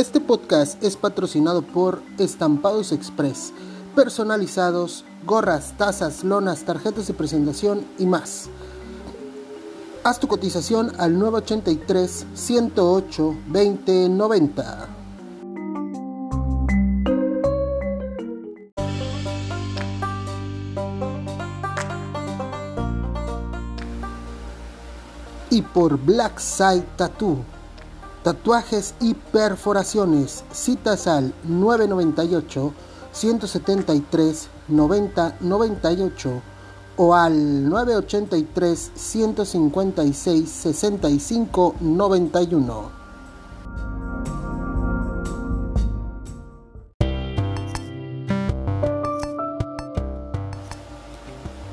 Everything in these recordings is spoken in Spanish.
Este podcast es patrocinado por Estampados Express, personalizados, gorras, tazas, lonas, tarjetas de presentación y más. Haz tu cotización al 983 108 2090. Y por Black Side Tattoo Tatuajes y perforaciones. Citas al 998 173 90 98 o al 983 156 65 91.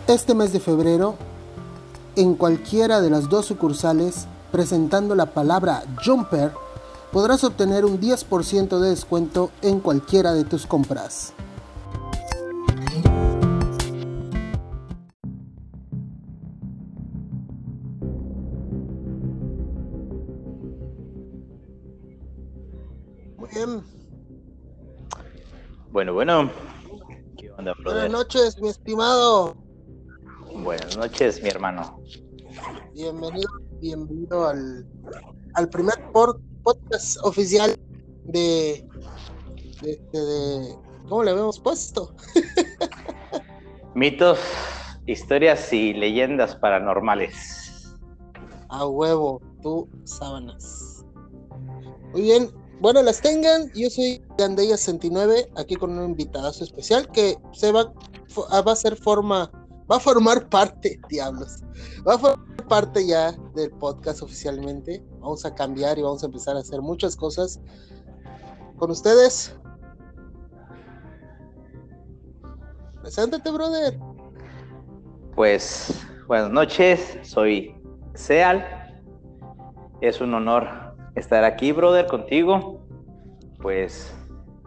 Este mes de febrero, en cualquiera de las dos sucursales, presentando la palabra Jumper, podrás obtener un 10% de descuento en cualquiera de tus compras. Muy bien. Bueno, bueno. ¿Qué onda, Buenas noches, mi estimado. Buenas noches, mi hermano. Bienvenido bienvenido al, al primer podcast oficial de, de, ¿cómo le habíamos puesto? Mitos, historias y leyendas paranormales. A huevo, tú sábanas. Muy bien, bueno, las tengan. Yo soy Gandeya 69, aquí con un invitadazo especial que se va, va a ser forma va a formar parte, diablos, va a formar parte ya del podcast oficialmente. Vamos a cambiar y vamos a empezar a hacer muchas cosas con ustedes. Preséntate, brother. Pues buenas noches, soy Seal. Es un honor estar aquí, brother, contigo. Pues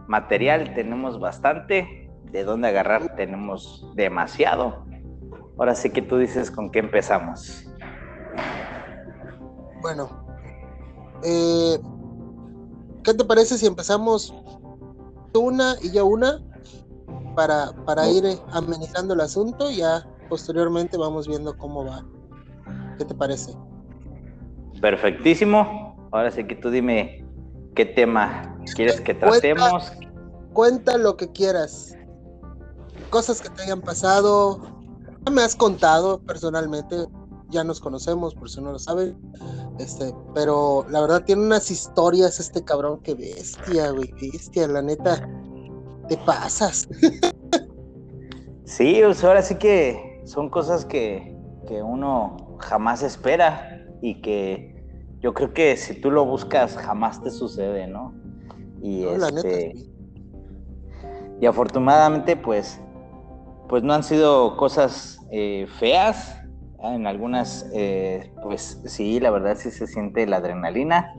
material tenemos bastante, de dónde agarrar tenemos demasiado. Ahora sí que tú dices con qué empezamos. Bueno, eh, ¿qué te parece si empezamos una y yo una para, para ir amenizando el asunto? Ya posteriormente vamos viendo cómo va. ¿Qué te parece? Perfectísimo. Ahora sí que tú dime qué tema quieres que tratemos. Cuenta, cuenta lo que quieras. Cosas que te hayan pasado, me has contado personalmente, ya nos conocemos, por si no lo saben, este, pero la verdad tiene unas historias este cabrón que bestia, güey, bestia, la neta, te pasas. sí, pues ahora sí que son cosas que, que uno jamás espera y que yo creo que si tú lo buscas jamás te sucede, ¿no? Y este, y afortunadamente pues pues no han sido cosas eh, feas. En algunas, eh, pues sí, la verdad sí se siente la adrenalina.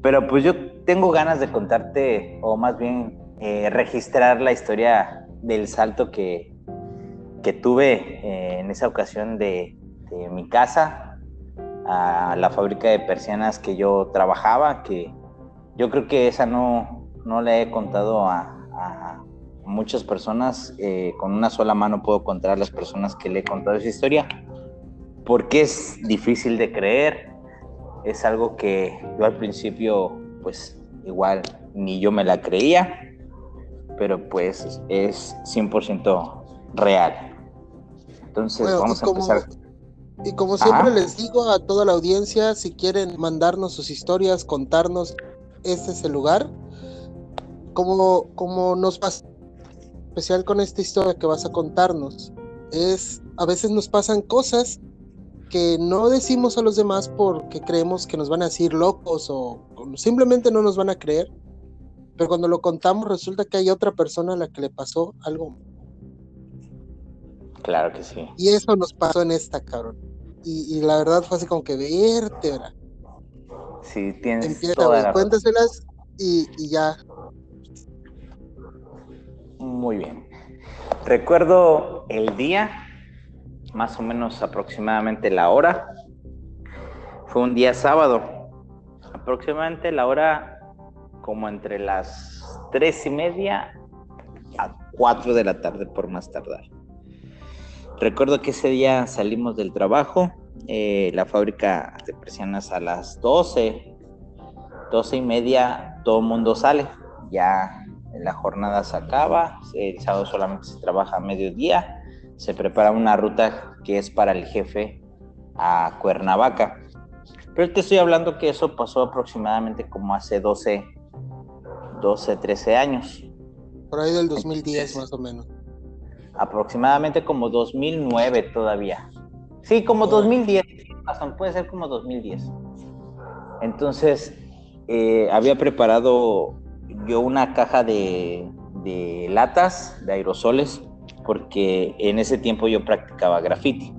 Pero pues yo tengo ganas de contarte, o más bien eh, registrar la historia del salto que, que tuve en esa ocasión de, mi casa a la fábrica de persianas que yo trabajaba, que yo creo que esa no, no le he contado a, muchas personas, eh, con una sola mano puedo contar las personas que le he contado esa historia, porque es difícil de creer, es algo que yo al principio, pues igual ni yo me la creía, pero pues es 100% real. Entonces vamos a empezar. Y como siempre les digo a toda la audiencia, si quieren mandarnos sus historias, contarnos, este es el lugar. Como, como nos pasa especial con esta historia que vas a contarnos es a veces nos pasan cosas que no decimos a los demás porque creemos que nos van a decir locos o, simplemente no nos van a creer. Pero cuando lo contamos resulta que hay otra persona a la que le pasó algo. Claro que sí. Y eso nos pasó en esta, cabrón. Y, la verdad fue así como que vértebra. Sí, tienes Empieza, toda cuéntaselas y, y ya muy bien. Recuerdo el día, más o menos aproximadamente la hora. Fue un día sábado. Aproximadamente la hora como entre las tres y media a cuatro de la tarde por más tardar. Recuerdo que ese día salimos del trabajo, eh, la fábrica de persianas a las 12, 12 y media, todo el mundo sale, ya la jornada se acaba, el sábado solamente se trabaja a mediodía, se prepara una ruta que es para el jefe a Cuernavaca. Pero te estoy hablando que eso pasó aproximadamente como hace 12, 12, 13 años. Por ahí del 2010 más o menos. Aproximadamente como 2009 todavía. Sí, como 2010, puede ser como 2010. Entonces, eh, había preparado yo una caja de, latas, de aerosoles, porque en ese tiempo yo practicaba graffiti.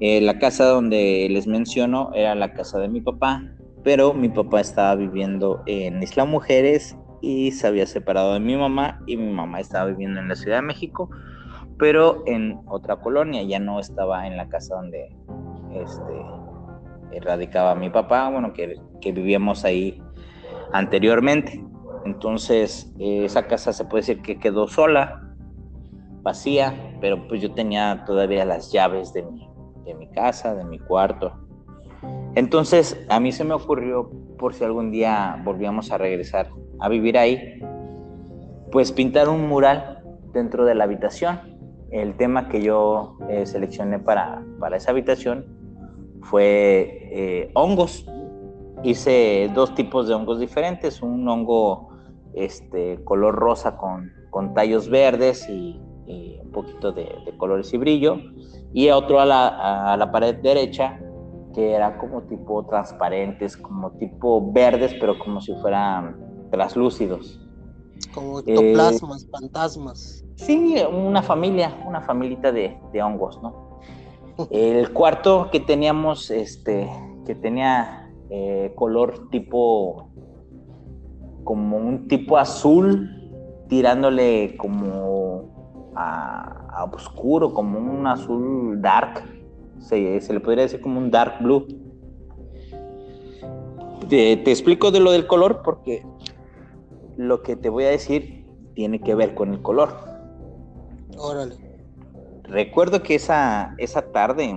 Eh, la casa donde les menciono era la casa de mi papá, pero mi papá estaba viviendo en Isla Mujeres y se había separado de mi mamá y mi mamá estaba viviendo en la Ciudad de México, pero en otra colonia, ya no estaba en la casa donde este, radicaba mi papá, bueno, que, que vivíamos ahí anteriormente. Entonces, eh, esa casa se puede decir que quedó sola, vacía, pero pues yo tenía todavía las llaves de mi, de mi casa, de mi cuarto. Entonces, a mí se me ocurrió, por si algún día volvíamos a regresar a vivir ahí, pues pintar un mural dentro de la habitación. El tema que yo eh, seleccioné para, para, esa habitación fue eh, hongos. Hice dos tipos de hongos diferentes, un hongo este, color rosa con, con tallos verdes y, un poquito de, colores y brillo, y otro a la, a la pared derecha que era como tipo transparentes, como tipo verdes, pero como si fueran traslúcidos. Como ectoplasmas, fantasmas. Sí, una familia, una familita de, de, hongos, ¿no? El cuarto que teníamos, este, que tenía eh, color tipo, como un tipo azul, tirándole como a, a oscuro, como un azul dark, se, le podría decir como un dark blue. Te, te, explico de lo del color porque lo que te voy a decir tiene que ver con el color. Órale. Recuerdo que esa, esa tarde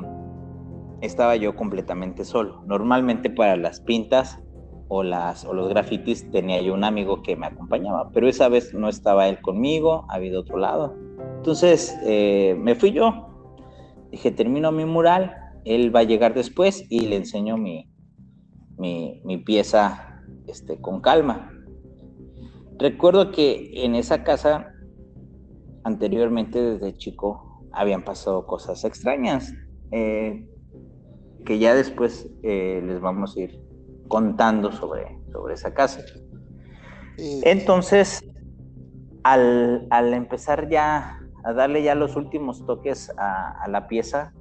estaba yo completamente solo. Normalmente para las pintas o, las, o los grafitis tenía yo un amigo que me acompañaba, pero esa vez no estaba él conmigo, había de otro lado. Entonces eh, me fui yo Dije, termino mi mural, él va a llegar después y le enseño mi, mi, pieza este, con calma. Recuerdo que en esa casa, anteriormente desde chico, habían pasado cosas extrañas, eh, que ya después eh, les vamos a ir contando sobre, sobre esa casa. Entonces, al, al empezar ya a darle ya los últimos toques a, la pieza,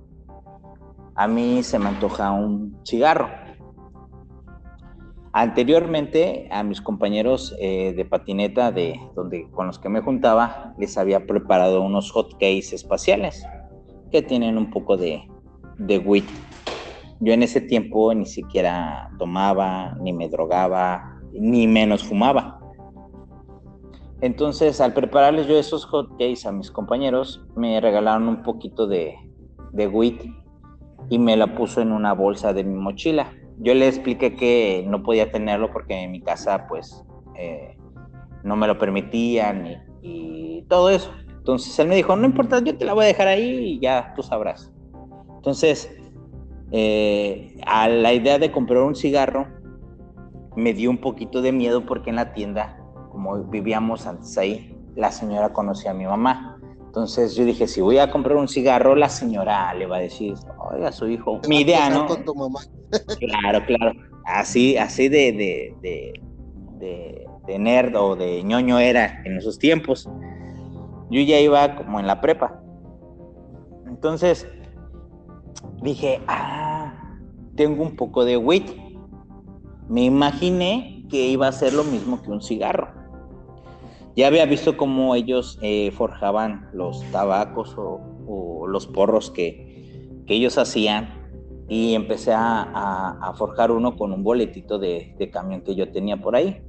a mí se me antoja un cigarro. Anteriormente a mis compañeros eh, de patineta de donde con los que me juntaba les había preparado unos hot cakes espaciales que tienen un poco de, de. Yo en ese tiempo ni siquiera tomaba, ni me drogaba, ni menos fumaba. Entonces, al prepararles yo esos hot cakes a mis compañeros, me regalaron un poquito de, de wheat y me la puso en una bolsa de mi mochila. Yo le expliqué que no podía tenerlo porque en mi casa, pues, eh, no me lo permitían y, todo eso. Entonces él me dijo, no importa, yo te la voy a dejar ahí y ya tú sabrás. Entonces, eh, a la idea de comprar un cigarro, me dio un poquito de miedo porque en la tienda como vivíamos antes ahí, la señora conocía a mi mamá. Entonces yo dije, si voy a comprar un cigarro, la señora le va a decir, oiga, su hijo, mi idea, ¿no? Con tu mamá. claro, claro. Así, así de, de, de, de, nerd o de ñoño era en esos tiempos. Yo ya iba como en la prepa. Entonces dije, ah, tengo un poco de wit. Me imaginé que iba a ser lo mismo que un cigarro. Ya había visto cómo ellos eh, forjaban los tabacos o, los porros que, ellos hacían y empecé a, forjar uno con un boletito de, camión que yo tenía por ahí.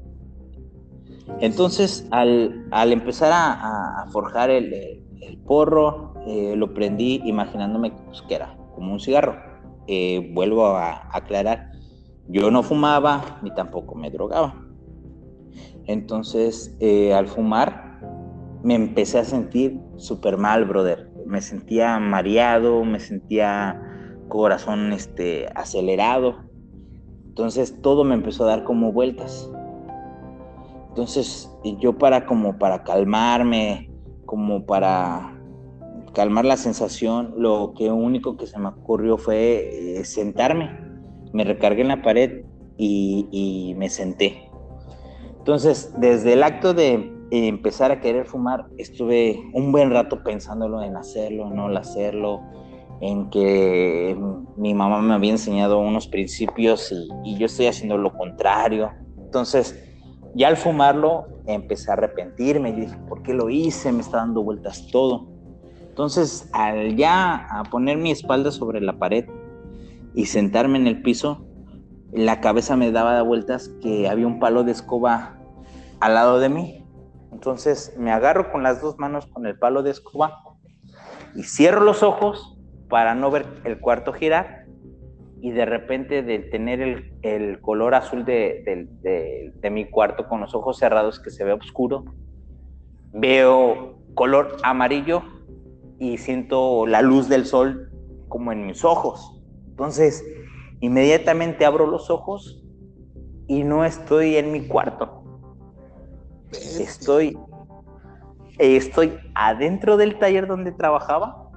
Entonces, al, empezar a, forjar el, porro, eh, lo prendí imaginándome pues, que era como un cigarro. Eh, vuelvo a aclarar, yo no fumaba ni tampoco me drogaba. Entonces, eh, al fumar, me empecé a sentir súper mal, brother. Me sentía mareado, me sentía corazón este, acelerado. Entonces, todo me empezó a dar como vueltas. Entonces, yo para como para calmarme, como para calmar la sensación, lo que único que se me ocurrió fue eh, sentarme. Me recargué en la pared y, me senté. Entonces, desde el acto de empezar a querer fumar, estuve un buen rato pensándolo en hacerlo, no hacerlo, en que mi mamá me había enseñado unos principios y, y yo estoy haciendo lo contrario. Entonces, ya al fumarlo empecé a arrepentirme, y dije, ¿por qué lo hice? Me está dando vueltas todo. Entonces, al ya a poner mi espalda sobre la pared y sentarme en el piso, la cabeza me daba vueltas que había un palo de escoba al lado de mí. Entonces me agarro con las dos manos con el palo de escoba y cierro los ojos para no ver el cuarto girar y de repente de tener el, color azul de, de, mi cuarto con los ojos cerrados que se ve oscuro, veo color amarillo y siento la luz del sol como en mis ojos. Entonces, inmediatamente abro los ojos y no estoy en mi cuarto. Estoy, estoy adentro del taller donde trabajaba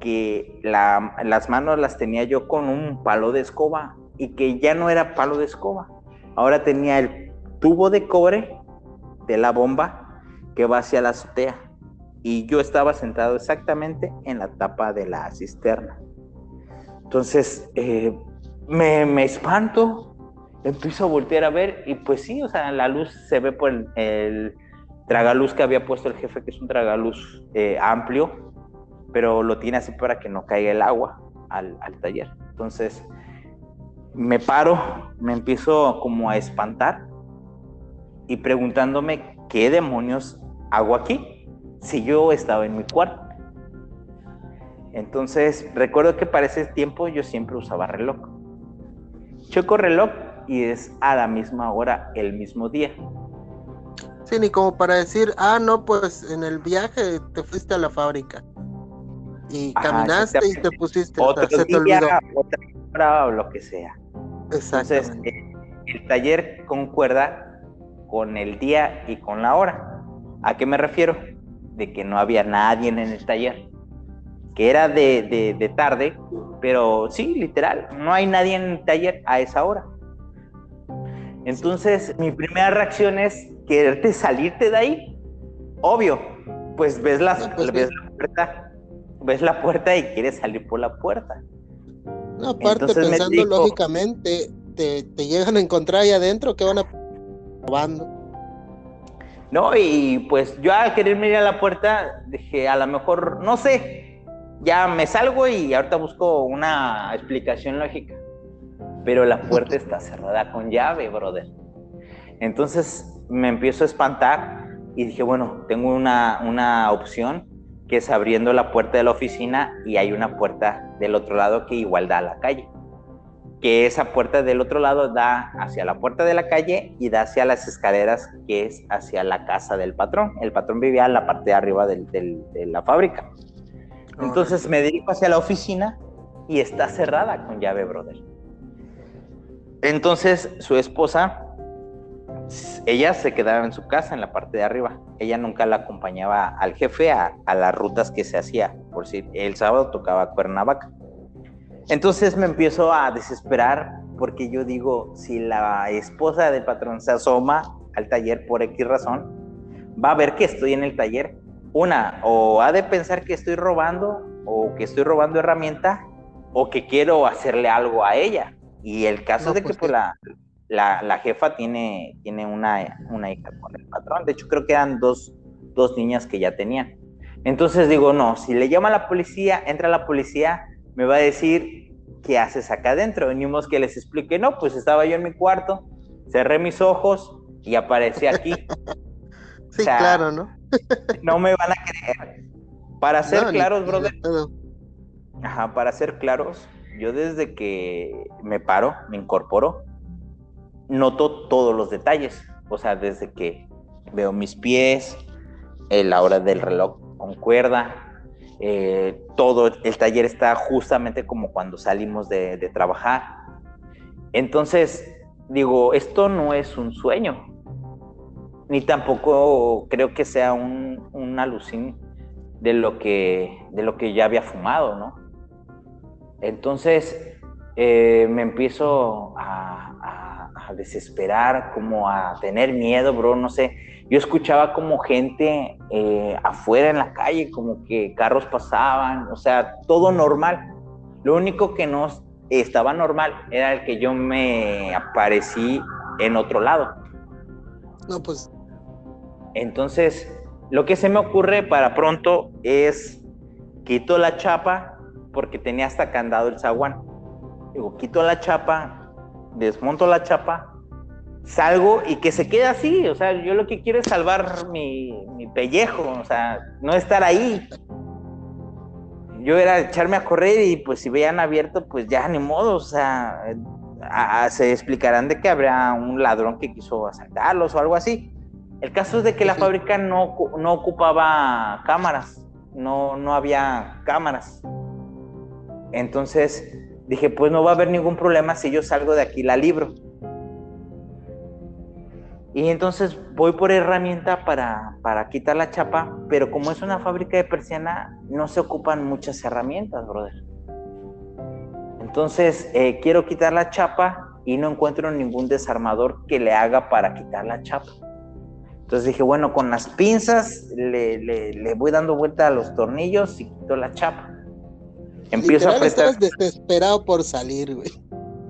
que las manos las tenía yo con un palo de escoba y que ya no era palo de escoba. Ahora tenía el tubo de cobre de la bomba que va hacia la azotea y yo estaba sentado exactamente en la tapa de la cisterna. Entonces eh, me, me, espanto, empiezo a voltear a ver y pues sí, o sea, la luz se ve por el, tragaluz que había puesto el jefe, que es un tragaluz eh, amplio, pero lo tiene así para que no caiga el agua al, taller. Entonces, me paro, me empiezo como a espantar y preguntándome qué demonios hago aquí si yo estaba en mi cuarto. Entonces, recuerdo que para ese tiempo yo siempre usaba reloj. Choco reloj y es a la misma hora, el mismo día. Sí, ni como para decir, ah, no, pues en el viaje te fuiste a la fábrica y caminaste y te pusiste otro se te olvidó. otra hora o lo que sea. Entonces, eh, el taller concuerda con el día y con la hora. ¿A qué me refiero? De que no había nadie en el taller, que era de, de, tarde, pero sí, literal, no hay nadie en el taller a esa hora. Entonces, mi primera reacción es quererte salirte de ahí. Obvio, pues ves, las, pues ves la puerta ves la puerta y quieres salir por la puerta. No, aparte, pensando lógicamente, te, llegan a encontrar ahí adentro que van a probando. No, y pues yo al quererme ir a la puerta, dije, a lo mejor, no sé, ya me salgo y ahorita busco una explicación lógica. Pero la puerta está cerrada con llave, brother. Entonces me empiezo a espantar y dije, bueno, tengo una, una opción que es abriendo la puerta de la oficina y hay una puerta del otro lado que igual da a la calle. Que esa puerta del otro lado da hacia la puerta de la calle y da hacia las escaleras que es hacia la casa del patrón. El patrón vivía en la parte de arriba de la fábrica. Entonces me dirijo hacia la oficina y está cerrada con llave, brother. Entonces su esposa ella se quedaba en su casa, en la parte de arriba. Ella nunca la acompañaba al jefe a, las rutas que se hacía. Por si el sábado tocaba Cuernavaca. Entonces me empiezo a desesperar porque yo digo, si la esposa del patrón se asoma al taller por X razón, va a ver que estoy en el taller. Una, o ha de pensar que estoy robando o que estoy robando herramienta o que quiero hacerle algo a ella. Y el caso de que pues, pues la, la, jefa tiene, tiene una, una, hija con el patrón. De hecho, creo que eran dos, dos niñas que ya tenían. Entonces digo, no, si le llama a la policía, entra la policía, me va a decir, ¿qué haces acá adentro? Venimos que les explique, no, pues estaba yo en mi cuarto, cerré mis ojos y aparecía aquí. sí, claro, ¿no? no me van a creer. Para ser claros, brother. Ajá, para ser claros, yo desde que me paro, me incorporo, noto todos los detalles. O sea, desde que veo mis pies, la hora del reloj con cuerda, eh, todo el taller está justamente como cuando salimos de, trabajar. Entonces, digo, esto no es un sueño, ni tampoco creo que sea un, un alucin de lo que de lo que ya había fumado, ¿no? Entonces eh, me empiezo a, desesperar, como a tener miedo, bro, no sé. Yo escuchaba como gente eh, afuera en la calle, como que carros pasaban, o sea, todo normal. Lo único que no estaba normal era el que yo me aparecí en otro lado. No, pues. Entonces, lo que se me ocurre para pronto es quito la chapa porque tenía hasta candado el zaguán. Digo, quito la chapa, desmonto la chapa, salgo y que se quede así. O sea, yo lo que quiero es salvar mi, pellejo, o sea, no estar ahí. Yo era echarme a correr y pues si veían abierto, pues ya ni modo, o sea, se explicarán de que habrá un ladrón que quiso asaltarlos o algo así. El caso es de que la fábrica no, no ocupaba cámaras, no, no había cámaras. Entonces dije, pues no va a haber ningún problema si yo salgo de aquí la libro. Y entonces voy por herramienta para, para quitar la chapa, pero como es una fábrica de persiana, no se ocupan muchas herramientas, brother. Entonces eh, quiero quitar la chapa y no encuentro ningún desarmador que le haga para quitar la chapa. Entonces dije, bueno, con las pinzas le, le voy dando vuelta a los tornillos y quito la chapa. Empiezo a apretar. desesperado por salir, güey.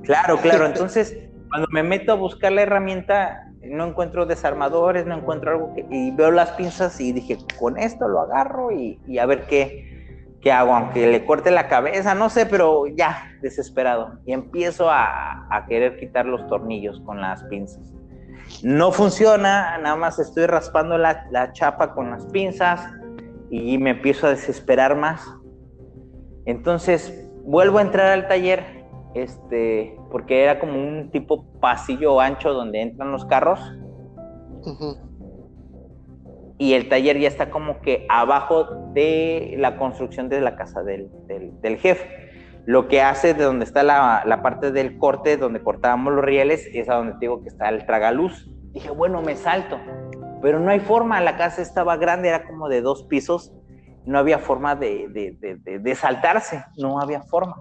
Claro, claro. Entonces, cuando me meto a buscar la herramienta, no encuentro desarmadores, no encuentro algo que, y veo las pinzas y dije, con esto lo agarro y, a ver qué, qué, hago, aunque le corte la cabeza, no sé, pero ya, desesperado. Y empiezo a, a querer quitar los tornillos con las pinzas. No funciona, nada más estoy raspando la, la chapa con las pinzas y me empiezo a desesperar más entonces vuelvo a entrar al taller, este, porque era como un tipo pasillo ancho donde entran los carros. Y el taller ya está como que abajo de la construcción de la casa del, jefe. Lo que hace de donde está la, la, parte del corte, donde cortábamos los rieles, es a donde digo que está el tragaluz. Dije, bueno, me salto. Pero no hay forma, la casa estaba grande, era como de dos pisos no había forma de, saltarse, no había forma.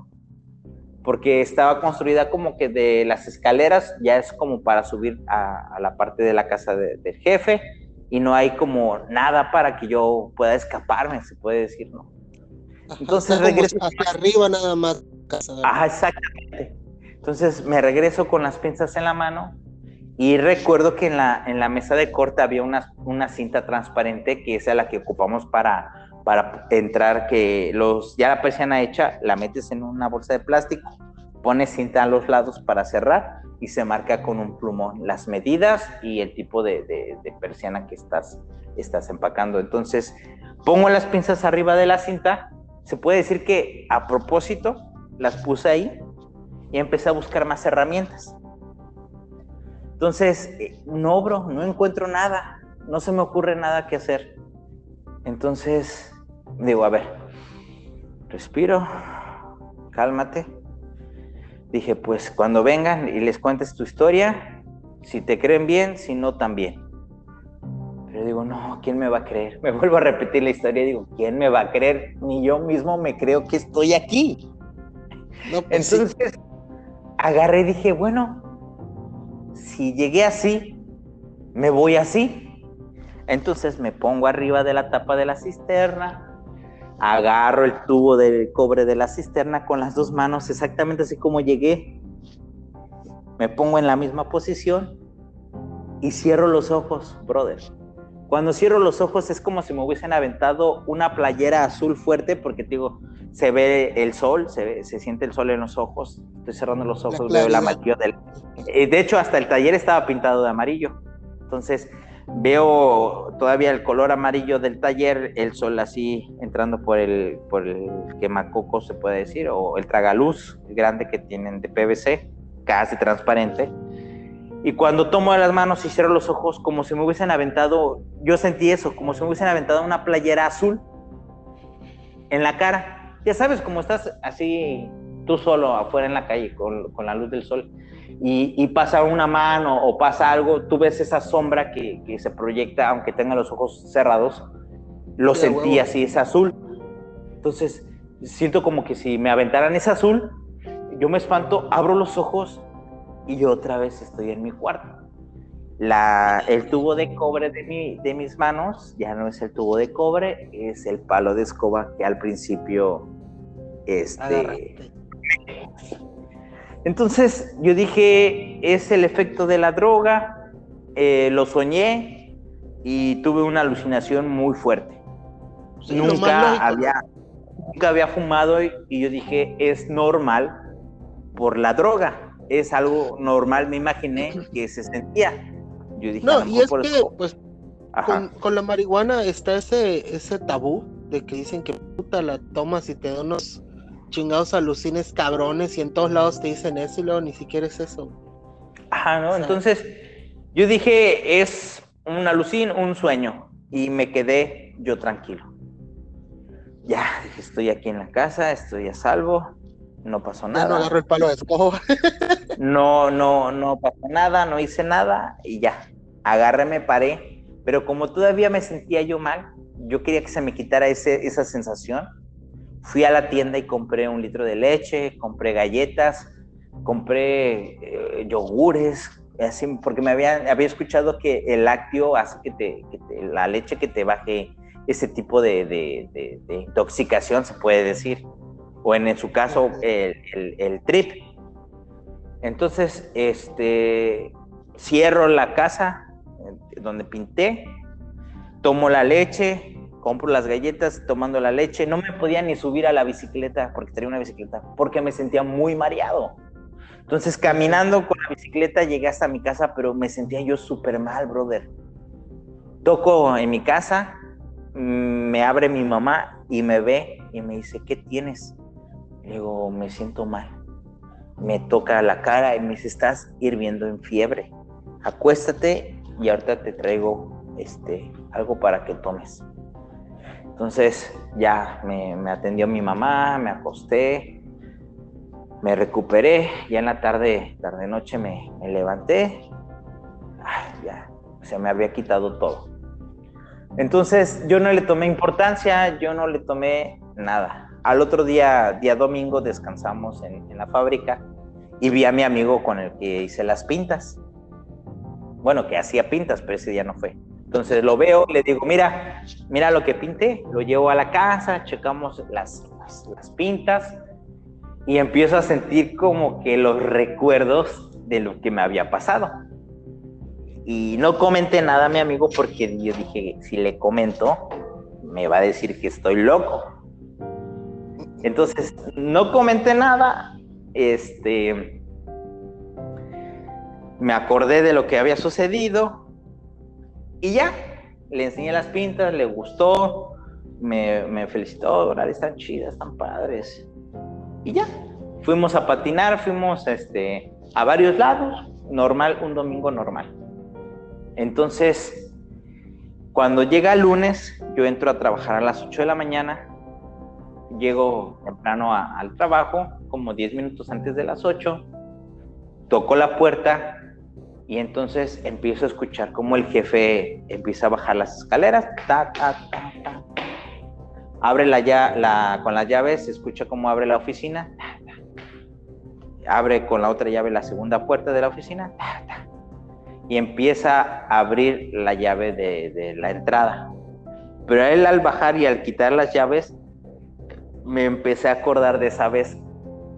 Porque estaba construida como que de las escaleras ya es como para subir a, la parte de la casa del jefe y no hay como nada para que yo pueda escaparme, se puede decir, ¿no? Entonces regreso. Hacia arriba nada más. Ajá, exactamente. Entonces me regreso con las pinzas en la mano y recuerdo que en la, en la mesa de corte había una, una cinta transparente que es la que ocupamos para para entrar que los ya la persiana hecha la metes en una bolsa de plástico, pones cinta a los lados para cerrar y se marca con un plumón las medidas y el tipo de, de, persiana que estás, estás empacando. Entonces pongo las pinzas arriba de la cinta, se puede decir que a propósito las puse ahí y empecé a buscar más herramientas. Entonces, eh, no, bro, no encuentro nada, no se me ocurre nada que hacer. Entonces, digo, a ver, respiro, cálmate. Dije, pues cuando vengan y les cuentes tu historia, si te creen bien, si no, también. Pero digo, no, ¿quién me va a creer? Me vuelvo a repetir la historia y digo, ¿quién me va a creer? Ni yo mismo me creo que estoy aquí. Pues Entonces, agarré y dije, bueno, si llegué así, me voy así. Entonces me pongo arriba de la tapa de la cisterna, agarro el tubo de cobre de la cisterna con las dos manos, exactamente así como llegué. Me pongo en la misma posición y cierro los ojos, brother. Cuando cierro los ojos es como si me hubiesen aventado una playera azul fuerte porque digo, se ve el sol, se, se siente el sol en los ojos. Estoy cerrando los ojos, veo el amarillo del... Eh, de hecho, hasta el taller estaba pintado de amarillo. Entonces veo todavía el color amarillo del taller, el sol así entrando por el, por el quemacoco, se puede decir, o el tragaluz grande que tienen de PVC, casi transparente. Y cuando tomo las manos y cierro los ojos, como si me hubiesen aventado, yo sentí eso, como si me hubiesen aventado una playera azul en la cara. Ya sabes, como estás así tú solo afuera en la calle con, con la luz del sol y, pasa una mano o pasa algo, tú ves esa sombra que, que se proyecta, aunque tenga los ojos cerrados, lo sentí así, es azul. Entonces, siento como que si me aventaran ese azul, yo me espanto, abro los ojos y otra vez estoy en mi cuarto. La, el tubo de cobre de, mi, de mis manos ya no es el tubo de cobre, es el palo de escoba que al principio este, entonces yo dije, es el efecto de la droga, eh, lo soñé y tuve una alucinación muy fuerte. nunca, había, nunca había fumado y, yo dije, es normal por la droga, es algo normal, me imaginé que se sentía. Yo dije, no, y es que, pues, con, la marihuana está ese, ese tabú de que dicen que puta la tomas y te da unos chingados alucines cabrones y en todos lados te dicen eso y luego ni siquiera es eso. Ajá, ¿no? Entonces yo dije, es un alucin, un sueño y me quedé yo tranquilo. Ya, estoy aquí en la casa, estoy a salvo, no pasó nada. no agarro el palo de escoba. no, no, no pasó nada, no hice nada y ya, agarré, me paré, pero como todavía me sentía yo mal, yo quería que se me quitara ese, esa sensación fui a la tienda y compré un litro de leche, compré galletas, compré eh, yogures, así, porque me había, había escuchado que el lácteo hace que, te, la leche que te baje ese tipo de, intoxicación, se puede decir, o en, su caso el, el, trip. Entonces, este, cierro la casa eh, donde pinté, tomo la leche, compro las galletas tomando la leche, no me podía ni subir a la bicicleta porque tenía una bicicleta, porque me sentía muy mareado. Entonces, caminando con la bicicleta llegué hasta mi casa, pero me sentía yo súper mal, brother. Toco en mi casa, mm, me abre mi mamá y me ve y me dice, ¿qué tienes? Le digo, me siento mal. Me toca la cara y me dice, estás hirviendo en fiebre. Acuéstate y ahorita te traigo este, algo para que tomes. Entonces ya me, atendió mi mamá, me acosté, me recuperé, ya en la tarde, tarde noche me, levanté, ya se me había quitado todo. Entonces yo no le tomé importancia, yo no le tomé nada. Al otro día, día domingo, descansamos en, en la fábrica y vi a mi amigo con el que hice las pintas. Bueno, que hacía pintas, pero ese día no fue. Entonces lo veo, le digo, mira, mira lo que pinté, lo llevo a la casa, checamos las, las, pintas y empiezo a sentir como que los recuerdos de lo que me había pasado. Y no comenté nada a mi amigo porque yo dije, si le comento, me va a decir que estoy loco. Entonces, no comenté nada, este, me acordé de lo que había sucedido, y ya, le enseñé las pintas, le gustó, me, me felicitó, están chidas, están padres. Y ya, fuimos a patinar, fuimos este, a varios lados, normal, un domingo normal. Entonces, cuando llega el lunes, yo entro a trabajar a las 8 de la mañana, llego temprano al trabajo, como 10 minutos antes de las 8, toco la puerta y entonces empiezo a escuchar cómo el jefe empieza a bajar las escaleras, abre la, la, con las llaves, se escucha cómo abre la oficina, abre con la otra llave la segunda puerta de la oficina y empieza a abrir la llave de, de la entrada. Pero él al bajar y al quitar las llaves, me empecé a acordar de esa vez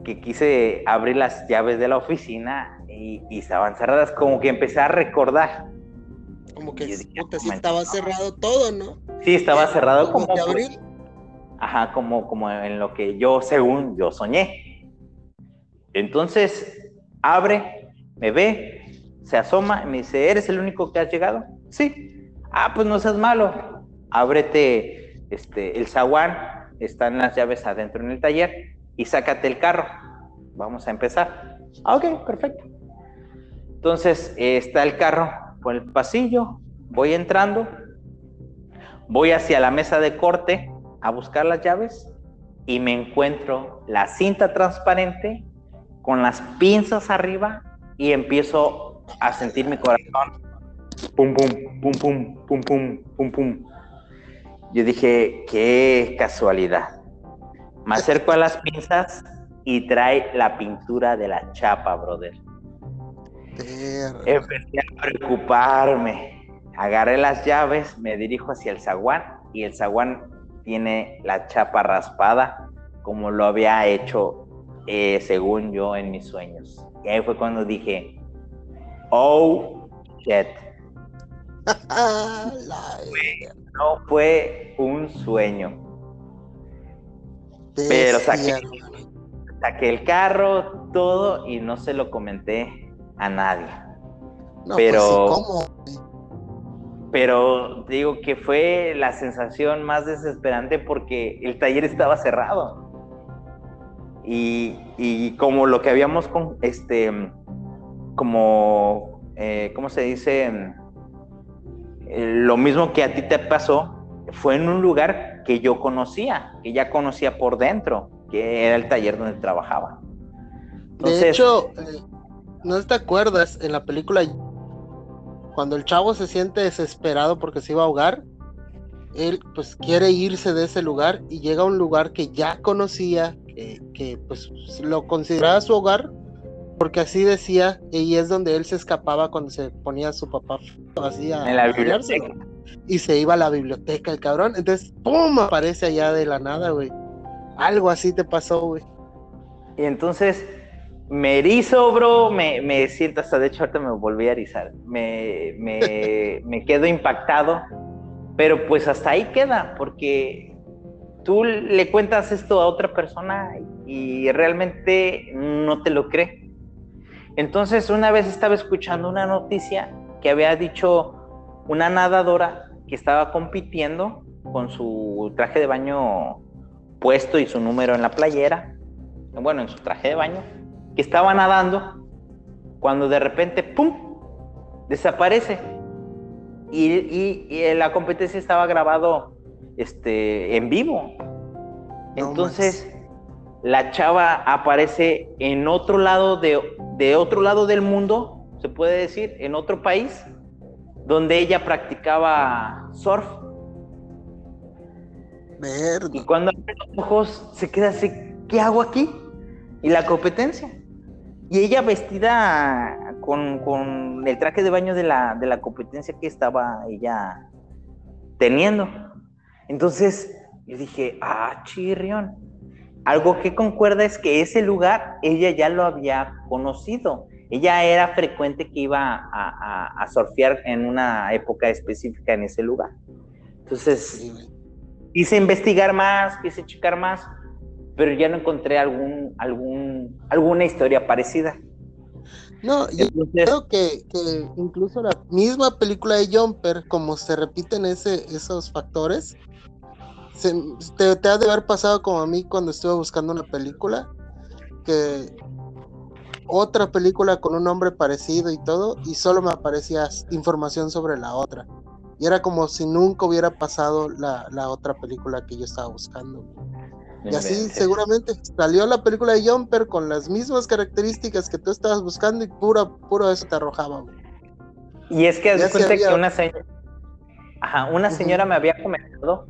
que quise abrir las llaves de la oficina y, estaban cerradas, como que empecé a recordar. Como que estaba cerrado todo, ¿no? Sí, estaba cerrado como... como abril. Ajá, como, como en lo que yo, según yo soñé. Entonces, abre, me ve, se asoma y me dice, ¿eres el único que has llegado? Sí. Ah, pues no seas malo. Ábrete este, el zaguán, están las llaves adentro en el taller y sácate el carro. Vamos a empezar. Ah, ok, perfecto. Entonces está el carro por el pasillo, voy entrando, voy hacia la mesa de corte a buscar las llaves y me encuentro la cinta transparente con las pinzas arriba y empiezo a sentir mi corazón. Pum, pum, pum, pum, pum, pum, pum, pum. Yo dije, qué casualidad. Me acerco a las pinzas y trae la pintura de la chapa, brother. Empecé a preocuparme. Agarré las llaves, me dirijo hacia el zaguán y el zaguán tiene la chapa raspada como lo había hecho eh, según yo en mis sueños. Y ahí fue cuando dije, oh, shit. no fue un sueño. Pero saqué, saqué, el carro, todo, y no se lo comenté a nadie. Pues pero, pero digo que fue la sensación más desesperante porque el taller estaba cerrado. Y, como lo que habíamos con este como eh, ¿cómo se dice? Eh, lo mismo que a ti te pasó fue en un lugar que yo conocía, que ya conocía por dentro, que era el taller donde trabajaba. de hecho, eh, ¿no te acuerdas en la película cuando el chavo se siente desesperado porque se iba a ahogar? Él pues quiere irse de ese lugar y llega a un lugar que ya conocía, que, pues lo consideraba su hogar, porque así decía, y es donde él se escapaba cuando se ponía su papá así a, en la biblioteca. Y se iba a la biblioteca el cabrón. Entonces, ¡pum! aparece allá de la nada, güey. Algo así te pasó, güey. Y entonces me erizo, bro, me, me, siento hasta, de hecho, ahorita me volví a erizar. Me, me, me quedo impactado, pero pues hasta ahí queda, porque tú le cuentas esto a otra persona y realmente no te lo cree. Entonces, una vez estaba escuchando una noticia que había dicho una nadadora que estaba compitiendo con su traje de baño puesto y su número en la playera, bueno, en su traje de baño, que estaba nadando cuando de repente, ¡pum!, desaparece. Y, la competencia estaba grabado este, en vivo. Entonces, la chava aparece en otro lado de, de otro lado del mundo, se puede decir, en otro país, donde ella practicaba surf. Y cuando abre los ojos, se queda así, ¿qué hago aquí? Y la competencia. Y ella vestida con, con el traje de baño de la, de la competencia que estaba ella teniendo. Entonces yo dije, ah, chirrión. Algo que concuerda es que ese lugar ella ya lo había conocido. Ella era frecuente que iba a, a, surfear en una época específica en ese lugar. Entonces, quise investigar más, quise checar más, pero ya no encontré algún, algún, alguna historia parecida. No, yo creo que, que, incluso la misma película de Jumper, como se repiten ese, esos factores, te, te ha de haber pasado como a mí cuando estuve buscando una película, que otra película con un nombre parecido y todo, y solo me aparecía información sobre la otra. Y era como si nunca hubiera pasado la, otra película que yo estaba buscando. Y así seguramente salió la película de Jumper con las mismas características que tú estabas buscando y puro, puro eso te arrojaba. Y es que haz cuenta que una señora, una señora me había comentado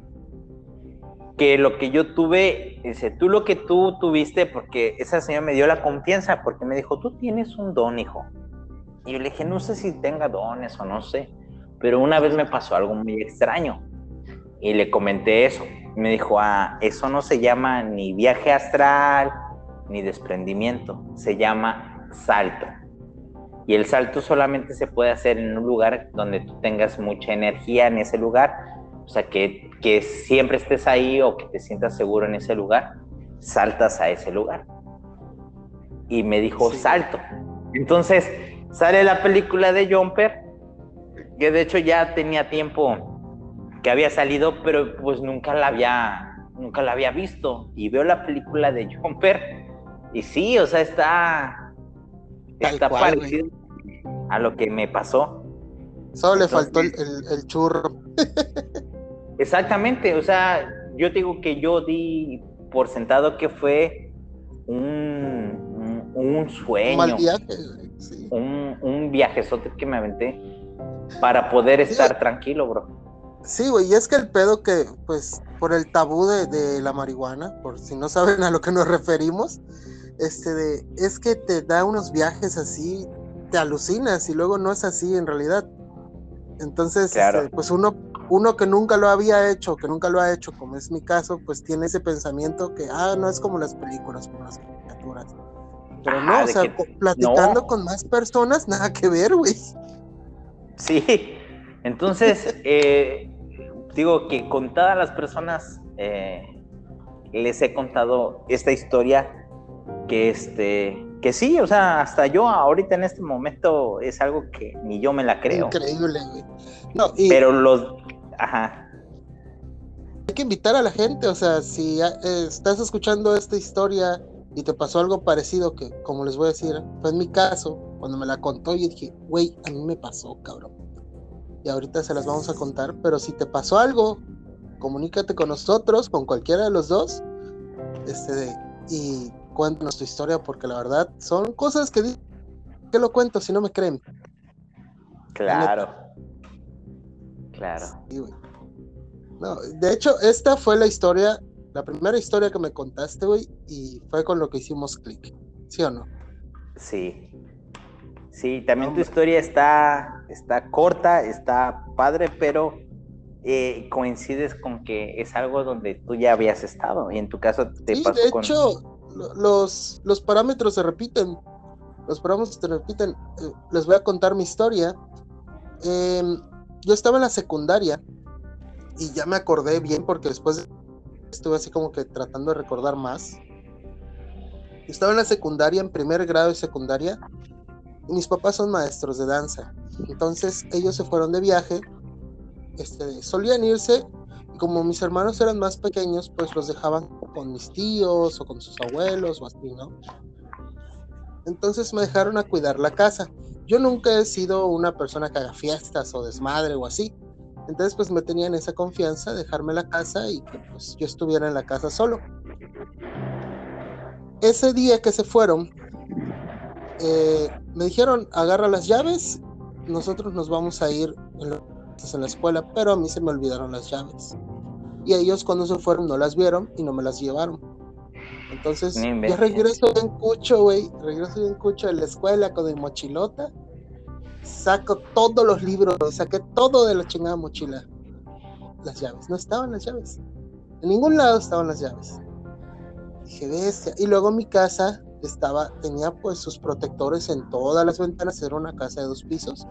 que lo que yo tuve, dice, tú lo que tú tuviste, porque esa señora me dio la confianza, porque me dijo, tú tienes un don, hijo. Y yo le dije, no sé si tenga dones o no sé, pero una vez me pasó algo muy extraño y le comenté eso. Me dijo, ah, eso no se llama ni viaje astral ni desprendimiento, se llama salto. Y el salto solamente se puede hacer en un lugar donde tú tengas mucha energía en ese lugar o sea, que, que siempre estés ahí o que te sientas seguro en ese lugar, saltas a ese lugar. Y me dijo, salto. Entonces, sale la película de Jumper, que de hecho ya tenía tiempo que había salido, pero pues nunca la había, nunca la había visto. Y veo la película de Jumper y sí, o sea, está, está parecido a lo que me pasó. Solo le faltó el, churro. exactamente, o sea, yo digo que yo di por sentado que fue un, un, sueño. Un mal viaje, sí. Un, un viajezote que me aventé para poder estar tranquilo, bro. Sí, güey, y es que el pedo que, pues, por el tabú de, de, la marihuana, por si no saben a lo que nos referimos, este de, es que te da unos viajes así, te alucinas y luego no es así en realidad. Entonces, este, pues uno, uno que nunca lo había hecho, que nunca lo ha hecho, como es mi caso, pues tiene ese pensamiento que, ah, no es como las películas, como las caricaturas. Pero no, o sea, platicando con más personas, nada que ver, güey. Sí, entonces, eh, digo que con todas las personas eh, les he contado esta historia que este que sí, o sea, hasta yo ahorita en este momento es algo que ni yo me la creo. Increíble, güey. No, Pero los ajá. Hay que invitar a la gente, o sea, si eh, estás escuchando esta historia y te pasó algo parecido que, como les voy a decir, fue en mi caso, cuando me la contó, yo dije, güey, a mí me pasó, cabrón. Y ahorita se las vamos a contar, pero si te pasó algo, comunícate con nosotros, con cualquiera de los dos, este, y cuéntanos tu historia porque la verdad son cosas que que lo cuento si no me creen. Claro. Claro. no, de hecho, esta fue la historia, la primera historia que me contaste, güey, y fue con lo que hicimos clic. ¿Sí o no? Sí. Sí, también tu historia está, está corta, está padre, pero eh, coincides con que es algo donde tú ya habías estado y en tu caso te sí, de hecho, los, los parámetros se repiten. Los parámetros se repiten. Eh, les voy a contar mi historia. Em, yo estaba en la secundaria y ya me acordé bien porque después estuve así como que tratando de recordar más. Estaba en la secundaria, en primer grado de secundaria, mis papás son maestros de danza. Entonces ellos se fueron de viaje, este, solían irse como mis hermanos eran más pequeños, pues los dejaban con mis tíos o con sus abuelos o así, ¿no? Entonces me dejaron a cuidar la casa. Yo nunca he sido una persona que haga fiestas o desmadre o así. Entonces pues me tenían esa confianza, dejarme la casa y que pues yo estuviera en la casa solo. Ese día que se fueron, eh, me dijeron, agarra las llaves, nosotros nos vamos a ir en la escuela, pero a mí se me olvidaron las llaves. Y ellos cuando se fueron no las vieron y no me las llevaron. Entonces, yo regreso en cucho, güey, regreso en cucho de la escuela con mi mochilota, saco todos los libros, saqué todo de la chingada mochila. Las llaves, no estaban las llaves. En ningún lado estaban las llaves. Dije, bestia. Y luego mi casa estaba, tenía pues sus protectores en todas las ventanas, era una casa de dos pisos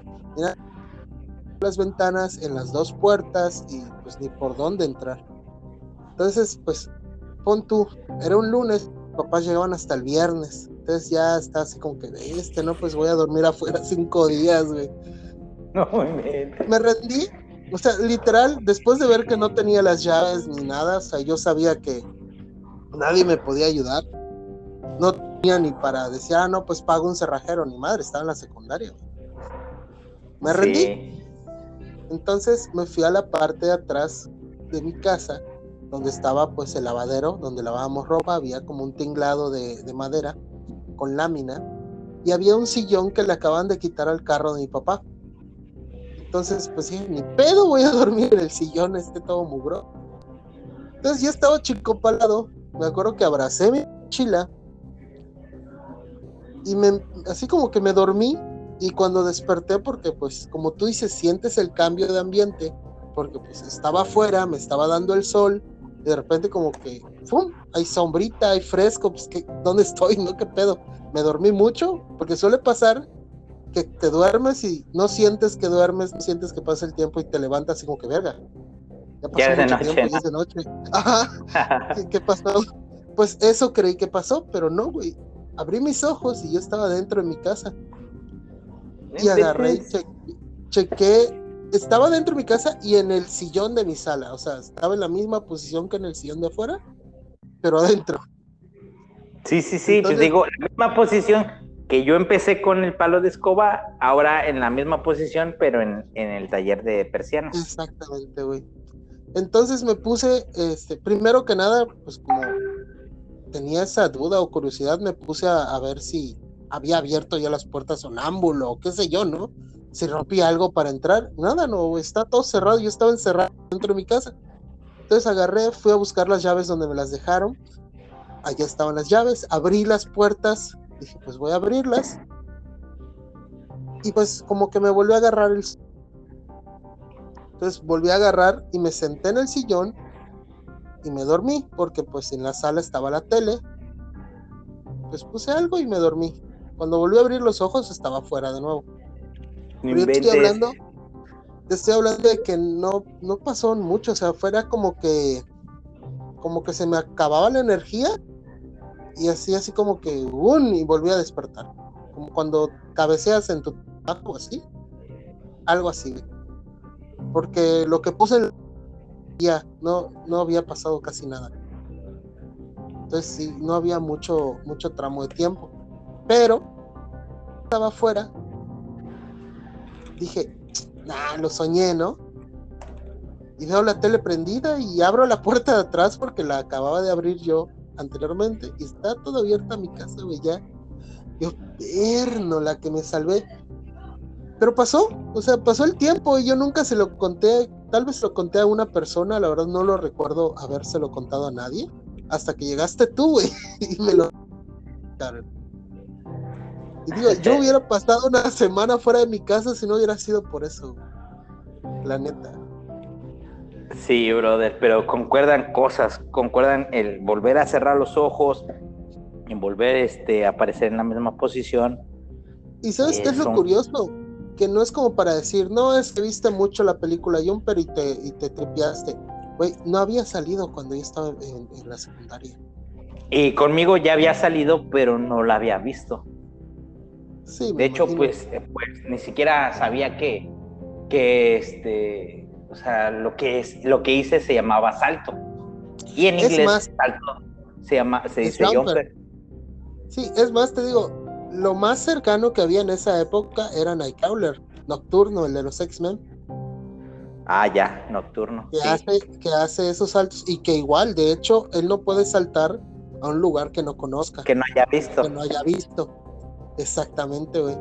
las ventanas, en las dos puertas y pues ni por dónde entrar. Entonces, pues, pon tú, era un lunes, papás llegaban hasta el viernes. Entonces ya está así como que, este, no, pues voy a dormir afuera cinco días, güey. No, me rendí, o sea, literal, después de ver que no tenía las llaves ni nada, o sea, yo sabía que nadie me podía ayudar. No tenía ni para decir, ah, no, pues pago un cerrajero, ni madre, estaba en la secundaria. Me rendí. Entonces me fui a la parte de atrás de mi casa, donde estaba pues el lavadero, donde lavábamos ropa, había como un tinglado de, madera con lámina y había un sillón que le acaban de quitar al carro de mi papá. Entonces, pues sí, ni pedo voy a dormir en el sillón este todo mugro. Entonces ya estaba chico palado, me acuerdo que abracé mi mochila y me, así como que me dormí y cuando desperté, porque pues como tú dices, sientes el cambio de ambiente, porque pues estaba afuera, me estaba dando el sol, y de repente como que, ¡fum! Hay sombrita, hay fresco, pues que, ¿dónde estoy? ¿No? ¿Qué pedo? Me dormí mucho, porque suele pasar que te duermes y no sientes que duermes, no sientes que pasa el tiempo y te levantas y como que verga. Ya pasó mucho tiempo y es de noche. Ajá. ¿Qué, ¿Qué pasó? Pues eso creí que pasó, pero no, güey. Abrí mis ojos y yo estaba dentro de mi casa. y agarré y chequé, estaba dentro de mi casa y en el sillón de mi sala, o sea, estaba en la misma posición que en el sillón de afuera, pero adentro. Sí, sí, sí, pues digo, la misma posición que yo empecé con el palo de escoba, ahora en la misma posición, pero en, en el taller de persianas. Exactamente, güey. Entonces me puse, este, primero que nada, pues como tenía esa duda o curiosidad, me puse a, ver si había abierto ya las puertas sonámbulo o qué sé yo, ¿no? Si rompía algo para entrar. Nada, no, está todo cerrado. Yo estaba encerrado dentro de mi casa. Entonces agarré, fui a buscar las llaves donde me las dejaron. Allá estaban las llaves, abrí las puertas, dije, pues voy a abrirlas. Y pues como que me volvió a agarrar el entonces volví a agarrar y me senté en el sillón y me dormí, porque pues en la sala estaba la tele. Pues puse algo y me dormí. Cuando volví a abrir los ojos estaba fuera de nuevo. Pero yo estoy hablando, estoy hablando de que no, no pasó mucho, o sea, fuera como que como que se me acababa la energía y así así como que ¡un! y volví a despertar. Como cuando cabeceas en tu trabajo así. Algo así porque lo que puse ya no, no había pasado casi nada. Entonces sí, no había mucho, mucho tramo de tiempo. Pero estaba afuera. Dije, nah, lo soñé, ¿no? Y veo la tele prendida y abro la puerta de atrás porque la acababa de abrir yo anteriormente. Y está todo abierta mi casa, güey, ya. Yo, perno, la que me salvé. Pero pasó, o sea, pasó el tiempo y yo nunca se lo conté, tal vez lo conté a una persona, la verdad no lo recuerdo habérselo contado a nadie, hasta que llegaste tú, güey, y me lo... Y digo, yo hubiera pasado una semana fuera de mi casa si no hubiera sido por eso, la neta. Sí, brother, pero concuerdan cosas, concuerdan el volver a cerrar los ojos, en volver este, a aparecer en la misma posición. ¿Y sabes qué es lo curioso? Que no es como para decir, no, es que viste mucho la película Jumper y te, y te tripiaste. Güey, no había salido cuando yo estaba en, la secundaria. Y conmigo ya había salido, pero no la había visto. Sí, de hecho, pues, eh, pues ni siquiera sabía que, que este, o sea, lo que es, lo que hice se llamaba salto. Y en inglés salto se llama, se dice jumper. Sí, es más, te digo, lo más cercano que había en esa época era Nightcrawler, Nocturno, el de los X-Men. Ah, ya, Nocturno. Que, hace, que hace esos saltos y que igual, de hecho, él no puede saltar a un lugar que no conozca. Que no haya visto. Que no haya visto. Exactamente, güey.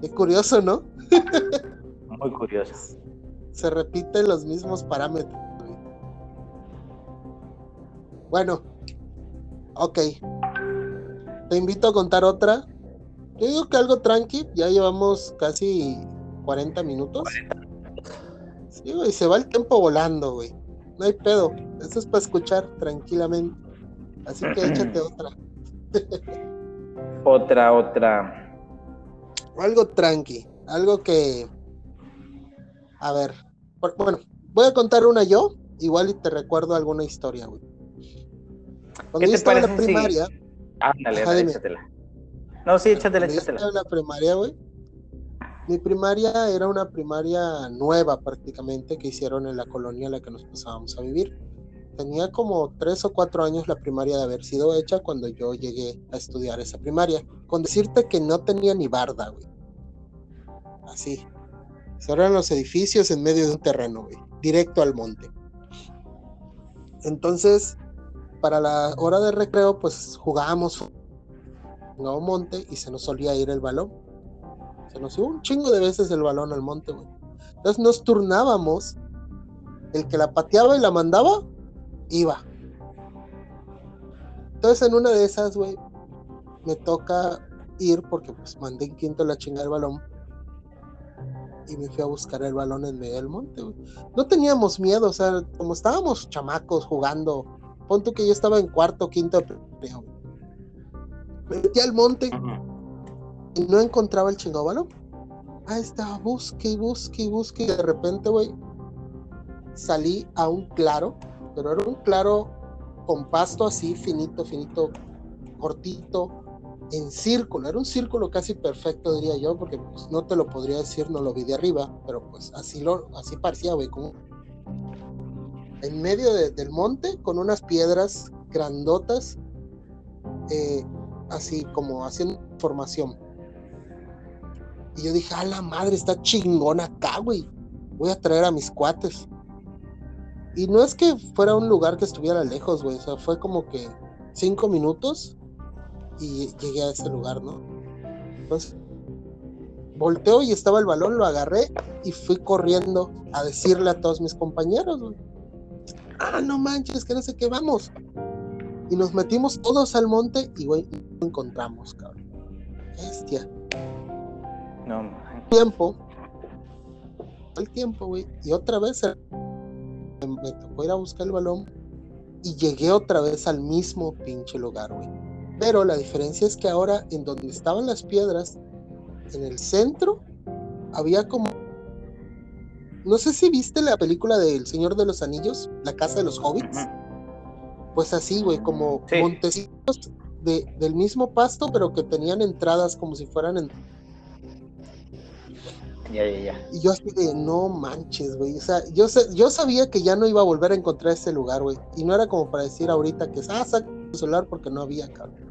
Qué curioso, ¿no? Muy curioso. Se repiten los mismos parámetros. Bueno, ok. Te invito a contar otra yo digo que algo tranqui, ya llevamos casi 40 minutos. Sí, güey, se va el tiempo volando, güey. No hay pedo. Eso es para escuchar tranquilamente. Así que échate otra. otra, otra. Algo tranqui. Algo que. A ver. Bueno, voy a contar una yo. Igual y te recuerdo alguna historia, güey. Cuando yo estaba en la primaria. Ándale, échatela. No, sí, échatela, échatela. la primaria, güey. Mi primaria era una primaria nueva prácticamente que hicieron en la colonia en la que nos pasábamos a vivir. Tenía como tres o cuatro años la primaria de haber sido hecha cuando yo llegué a estudiar esa primaria. Con decirte que no tenía ni barda, güey. Así. Se eran los edificios en medio de un terreno, güey. Directo al monte. Entonces, para la hora de recreo, pues jugábamos a un monte y se nos solía ir el balón. Se nos iba un chingo de veces el balón al monte, güey. Entonces nos turnábamos. El que la pateaba y la mandaba, iba. Entonces en una de esas, güey, me toca ir porque pues mandé en quinto la chinga del balón. Y me fui a buscar el balón en medio del monte, güey. No teníamos miedo, o sea, como estábamos chamacos jugando. Ponto que yo estaba en cuarto, quinto, me metí al monte y no encontraba el chingado balón. Ahí estaba, busque y busque y busque. Y de repente, güey, salí a un claro, pero era un claro con pasto así, finito, finito, cortito. en círculo, era un círculo casi perfecto, diría yo, porque pues, no te lo podría decir, no lo vi de arriba, pero pues así, lo, así parecía, güey, como en medio del monte con unas piedras grandotas, eh, así como haciendo formación. Y yo dije, a la madre, está chingón acá, güey. Voy a traer a mis cuates. Y no es que fuera un lugar que estuviera lejos, güey. O sea, fue como que cinco minutos y llegué a ese lugar, ¿no? Entonces, volteo y estaba el balón, lo agarré y fui corriendo a decirle a todos mis compañeros. Ah, no manches, que no sé qué, vamos. Y nos metimos todos al monte y, güey, lo encontramos, cabrón. Bestia. No, tiempo. El tiempo, güey. Y otra vez me tocó ir a buscar el balón y llegué otra vez al mismo pinche lugar, güey. Pero la diferencia es que ahora en donde estaban las piedras, en el centro, había como... No sé si viste la película del Señor de los Anillos, La Casa de los Hobbits. Pues así, güey, como montecitos de, del mismo pasto, pero que tenían entradas como si fueran en y yo así de, no manches, güey. O sea, yo, yo sabía que ya no iba a volver a encontrar ese lugar, güey. Y no era como para decir ahorita que, ah, saca tu celular porque no había, cabrón.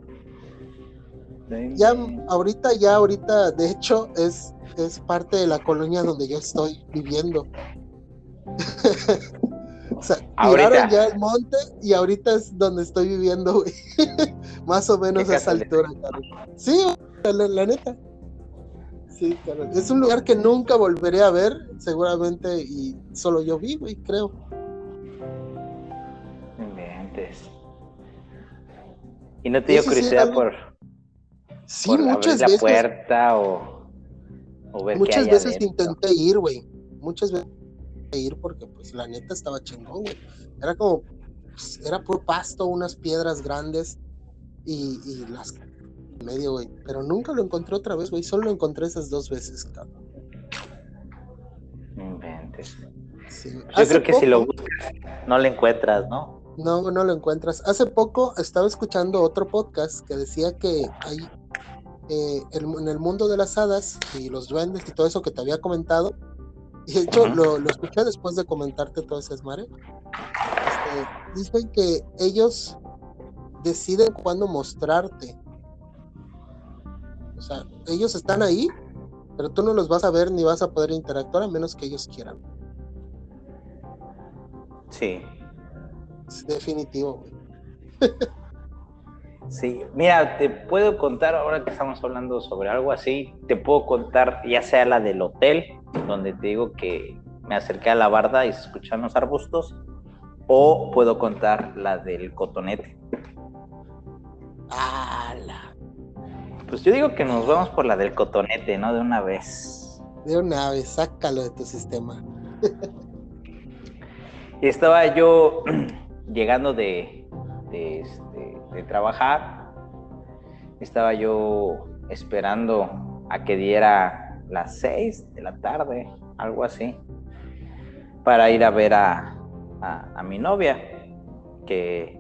Ya, ahorita, ya, ahorita, de hecho, es, es parte de la colonia donde yo estoy viviendo. o sea, tiraron ya el monte y ahorita es donde estoy viviendo, güey. Más o menos a esa altura, cabrón. Sí, la neta. Sí, Es un lugar que nunca volveré a ver, seguramente, y solo yo vivo y creo. ¿Y no te dio curiosidad por, sí, muchas abrir la puerta o, ver Muchas veces intenté ir, güey. Muchas veces ir porque, pues, la neta estaba chingón, güey. Era como, pues, era por pasto, unas piedras grandes y, y las medio, güey. Pero nunca lo encontré otra vez, güey. Solo lo encontré esas dos veces, cabrón. Inventes. Yo creo que si lo buscas, no lo encuentras, ¿no? No, no lo encuentras. Hace poco estaba escuchando otro podcast que decía que hay eh, en el mundo de las hadas y los duendes y todo eso que te había comentado. Y de hecho, lo, escuché después de comentarte todo ese esmare. Este, dicen que ellos deciden cuándo mostrarte o sea, ellos están ahí, pero tú no los vas a ver ni vas a poder interactuar a menos que ellos quieran. Sí. Es definitivo, Sí, mira, te puedo contar, ahora que estamos hablando sobre algo así, te puedo contar ya sea la del hotel, donde te digo que me acerqué a la barda y se escuchan los arbustos, o puedo contar la del cotonete. Ah, la pues yo digo que nos vamos por la del cotonete, ¿no? De una vez. De una vez, sácalo de tu sistema. y estaba yo llegando de, de, este, de trabajar, estaba yo esperando a que diera las seis de la tarde, algo así, para ir a ver a, a, mi novia, que,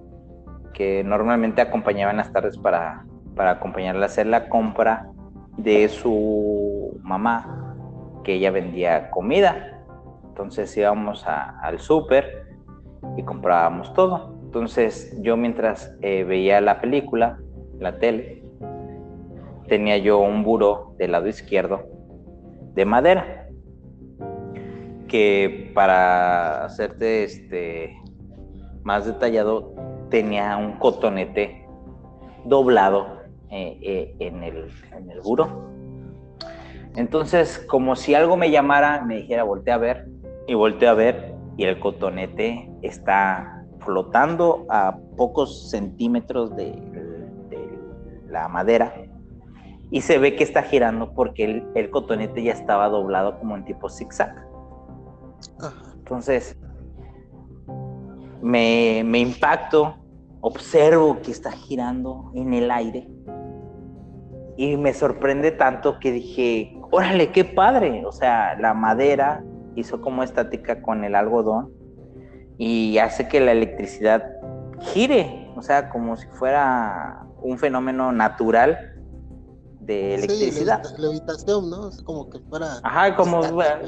que normalmente acompañaba en las tardes para, para acompañarla a hacer la compra de su mamá, que ella vendía comida. Entonces íbamos al súper y comprábamos todo. Entonces yo mientras eh, veía la película, la tele, tenía yo un buró del lado izquierdo de madera que para hacerte este más detallado tenía un cotonete doblado eh, eh, en, el, en el buro. Entonces, como si algo me llamara, me dijera, volteé a ver, y volteé a ver, y el cotonete está flotando a pocos centímetros de, la madera, y se ve que está girando porque el, cotonete ya estaba doblado como en tipo zigzag. Entonces, me, me impacto, observo que está girando en el aire y me sorprende tanto que dije, órale, qué padre. O sea, la madera hizo como estática con el algodón y hace que la electricidad gire, o sea, como si fuera un fenómeno natural de electricidad. Sí, levitación, ¿no? Es como que fuera... Ajá, como,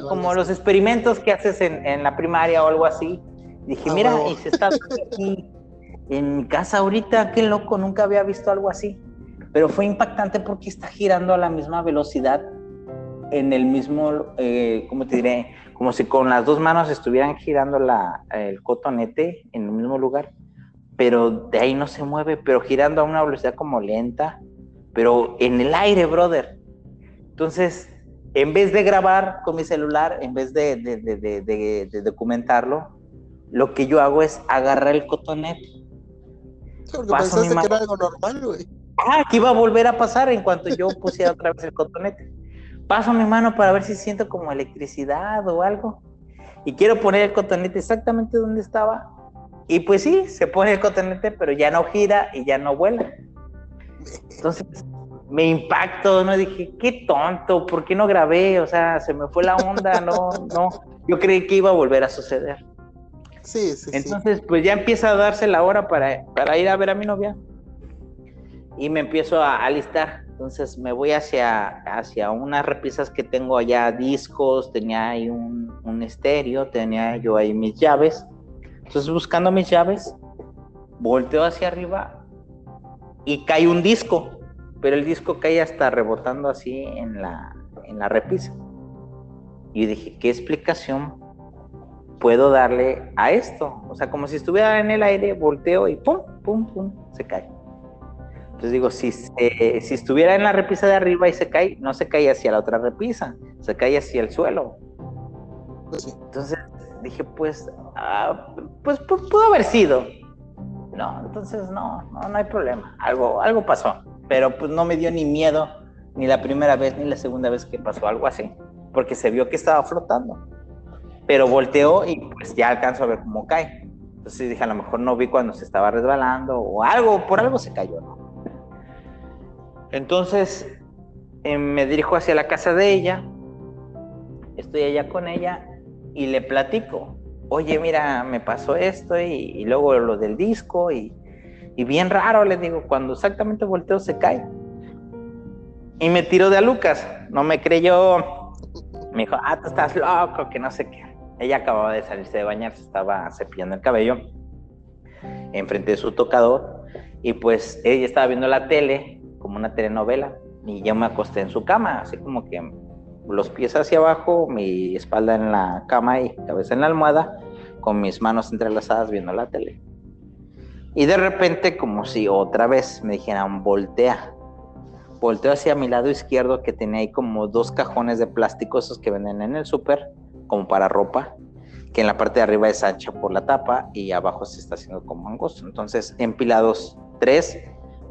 como los experimentos que haces en, en, la primaria o algo así. Dije, ah, mira, y se está aquí en mi casa ahorita, qué loco, nunca había visto algo así. Pero fue impactante porque está girando a la misma velocidad, en el mismo, eh, ¿cómo te diré? Como si con las dos manos estuvieran girando la, el cotonete en el mismo lugar, pero de ahí no se mueve, pero girando a una velocidad como lenta, pero en el aire, brother. Entonces, en vez de grabar con mi celular, en vez de, de, de, de documentarlo, lo que yo hago es agarrar el cotonete porque pensaste que era algo normal, güey. Ah, que iba a volver a pasar en cuanto yo pusiera otra vez el cotonete. Paso mi mano para ver si siento como electricidad o algo. Y quiero poner el cotonete exactamente donde estaba. Y pues sí, se pone el cotonete, pero ya no gira y ya no vuela. Entonces me impactó, ¿no? Dije, qué tonto, ¿por qué no grabé? O sea, se me fue la onda, no, no. Yo creí que iba a volver a suceder. Sí, sí, Entonces, pues ya empieza a darse la hora para, para, ir a ver a mi novia. Y me empiezo a alistar. Entonces me voy hacia, hacia unas repisas que tengo allá, discos, tenía ahí un, un estéreo, tenía yo ahí mis llaves. Entonces buscando mis llaves, volteo hacia arriba y cae un disco, pero el disco cae hasta rebotando así en la, en la repisa. Y dije, ¿qué explicación puedo darle a esto. O sea, como si estuviera en el aire, volteo y pum, pum, pum, se cae. Entonces digo, si, si estuviera en la repisa de arriba y se cae, no se cae hacia la otra repisa, se cae hacia el suelo. Pues entonces dije, pues, ah, pues, pues, pudo haber sido. No, entonces no, no, no hay problema. Algo, algo pasó. Pero pues no me dio ni miedo ni la primera vez ni la segunda vez que pasó algo así, porque se vio que estaba flotando pero volteó y pues ya alcanzo a ver cómo cae. Entonces dije, a lo mejor no vi cuando se estaba resbalando o algo, por algo se cayó, ¿no? Entonces em, me dirijo hacia la casa de ella, estoy allá con ella y le platico, oye, mira, me pasó esto y, luego lo del disco y, bien raro, le digo, cuando exactamente volteo se cae. Y me tiró de a Lucas, no me creyó, me dijo, ah, tú estás loco, que no sé qué. Ella acababa de salirse de bañar, se estaba cepillando el cabello enfrente de su tocador y pues ella estaba viendo la tele como una telenovela y yo me acosté en su cama, así como que los pies hacia abajo, mi espalda en la cama y cabeza en la almohada, con mis manos entrelazadas viendo la tele. Y de repente, como si otra vez me dijeran, voltea. Volteo hacia mi lado izquierdo que tenía ahí como dos cajones de plástico, esos que venden en el súper como para ropa, que en la parte de arriba es ancha por la tapa y abajo se está haciendo como angosto. Entonces, empilados tres,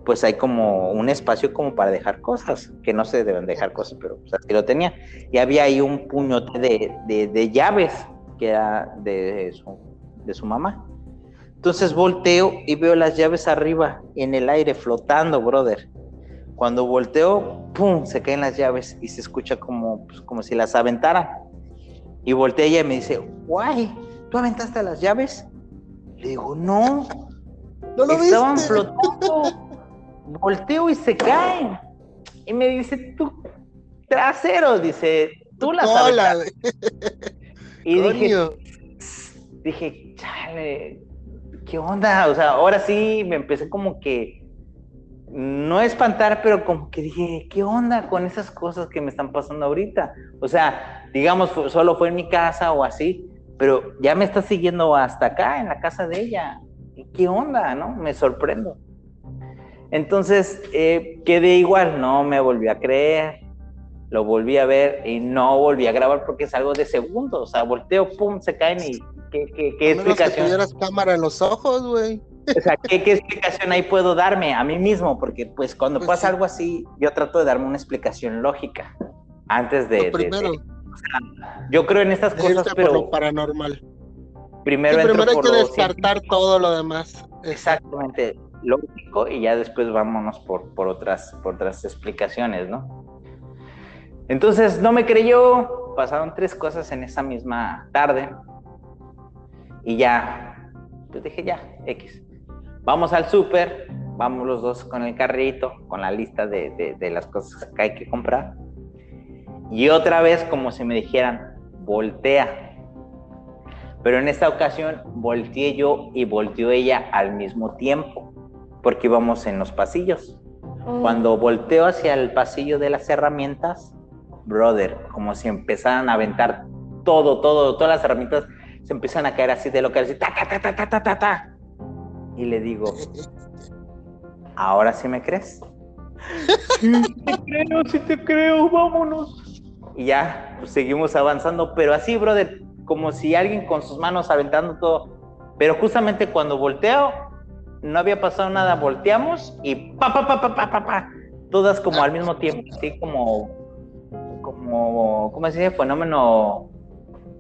pues hay como un espacio como para dejar cosas, que no se deben dejar cosas, pero pues así lo tenía. Y había ahí un puñote de, de, llaves que era de su, de su mamá. Entonces volteo y veo las llaves arriba, en el aire, flotando, brother. Cuando volteo, ¡pum! se caen las llaves y se escucha como, pues, como si las aventaran. Y voltea ella y me dice, guay, ¿tú aventaste las llaves? Le digo, no. ¿No lo Estaban flotando. Volteo y se caen. Y me dice, tú, trasero, dice, tú las sabes. y dije, dije, chale, ¿qué onda? O sea, ahora sí me empecé como que no espantar, pero como que dije, ¿qué onda con esas cosas que me están pasando ahorita? O sea, digamos, solo fue en mi casa o así, pero ya me está siguiendo hasta acá, en la casa de ella. ¿Qué onda, no? Me sorprendo. Entonces, eh, quedé igual, no me volví a creer, lo volví a ver y no volví a grabar porque es algo de segundos, o sea, volteo, pum, se caen y ¿qué, qué, qué explicación? Que cámara en los ojos, güey. O sea, ¿qué, explicación ahí puedo darme a mí mismo? Porque pues cuando pues pasa algo así, yo trato de darme una explicación lógica antes de... primero. yo creo en estas cosas, pero... Por lo paranormal. Primero, primero hay que descartar todo lo demás. Exactamente, lógico, y ya después vámonos por, por, otras, por otras explicaciones, ¿no? Entonces no me creyó, pasaron tres cosas en esa misma tarde y ya, pues dije ya, X. Vamos al súper vamos los dos con el carrito, con la lista de, de las cosas que hay que comprar. Y otra vez, como si me dijeran, voltea. Pero en esta ocasión volteé yo y volteó ella al mismo tiempo, porque íbamos en los pasillos. Mm. Cuando volteo hacia el pasillo de las herramientas, brother, como si empezaran a aventar todo, todo, todas las herramientas se empiezan a caer así de lo que así, ta, ta, ta, ta, ta, ta, ta. Y le digo, ¿ahora sí me crees? sí, te creo, sí te creo, vámonos. Y ya, pues seguimos avanzando, pero así, brother, como si alguien con sus manos aventando todo. Pero justamente cuando volteo, no había pasado nada, volteamos y pa, pa, pa, pa, pa, pa, pa. Todas como al mismo tiempo, así como, como, ¿cómo se dice? Fenómeno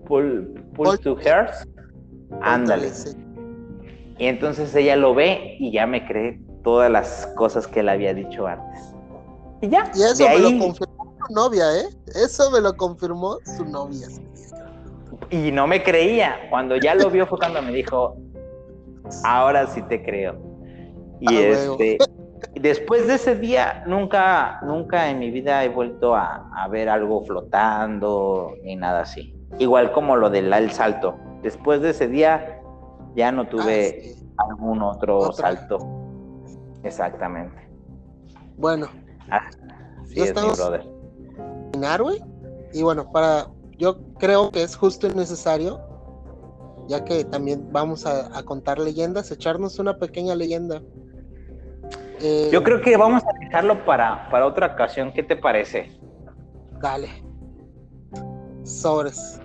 pull, pull to hairs. Ándale. Y entonces ella lo ve y ya me cree todas las cosas que él había dicho antes. Y ya. Y eso me lo confirmó su novia, ¿eh? Eso me lo confirmó su novia. Y no me creía. Cuando ya lo vio fue cuando me dijo, ahora sí te creo. Y ah, este, después de ese día, nunca, nunca en mi vida he vuelto a, a ver algo flotando ni nada así. Igual como lo del salto. Después de ese día ya no tuve ah, algún otro salto. Exactamente. Bueno. Ah, sí, es mi brother. Y bueno, para yo creo que es justo y necesario, ya que también vamos a, contar leyendas, echarnos una pequeña leyenda. Eh, yo creo que vamos a dejarlo para, para otra ocasión. ¿Qué te parece? Dale. Sobres.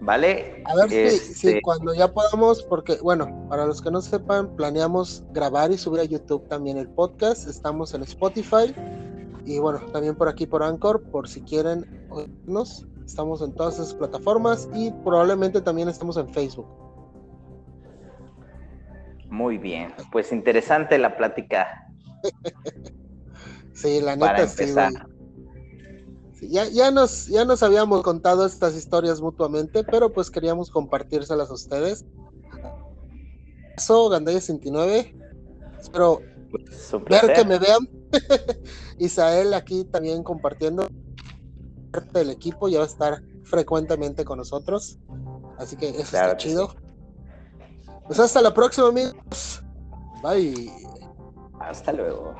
¿Vale? A ver si, este cuando ya podamos, porque bueno, para los que no sepan, planeamos grabar y subir a YouTube también el podcast. Estamos en Spotify y bueno, también por aquí por Anchor, por si quieren oírnos. Estamos en todas esas plataformas y probablemente también estamos en Facebook. Muy bien, pues interesante la plática. sí, la neta sí. ya, ya, nos, ya nos habíamos contado estas historias mutuamente, pero pues queríamos compartírselas a ustedes. Eso, Gandaya 69. Espero ver que me vean. Isael aquí también compartiendo parte del equipo, ya va a estar frecuentemente con nosotros. Así que eso está chido. Pues hasta la próxima, amigos. Bye. Hasta luego.